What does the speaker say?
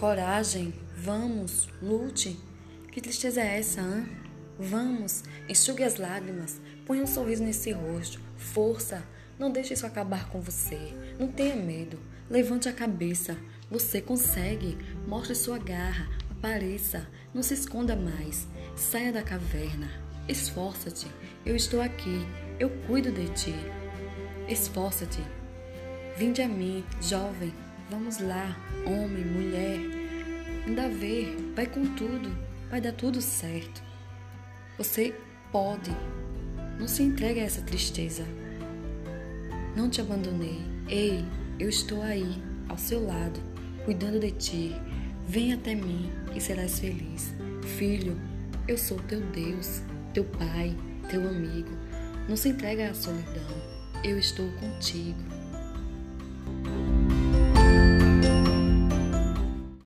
Coragem, vamos, lute. Que tristeza é essa, hã? Vamos, enxugue as lágrimas, ponha um sorriso nesse rosto. Força, não deixe isso acabar com você. Não tenha medo. Levante a cabeça. Você consegue. Mostre sua garra. Apareça. Não se esconda mais. Saia da caverna. Esforça-te. Eu estou aqui. Eu cuido de ti. Esforça-te. Vinde a mim, jovem. Vamos lá, homem, mulher. Ainda ver, vai com tudo. Vai dar tudo certo. Você pode. Não se entregue a essa tristeza. Não te abandonei. Ei, eu estou aí, ao seu lado, cuidando de ti. Vem até mim e serás feliz. Filho, eu sou teu Deus, teu Pai, teu amigo. Não se entregue à solidão. Eu estou contigo.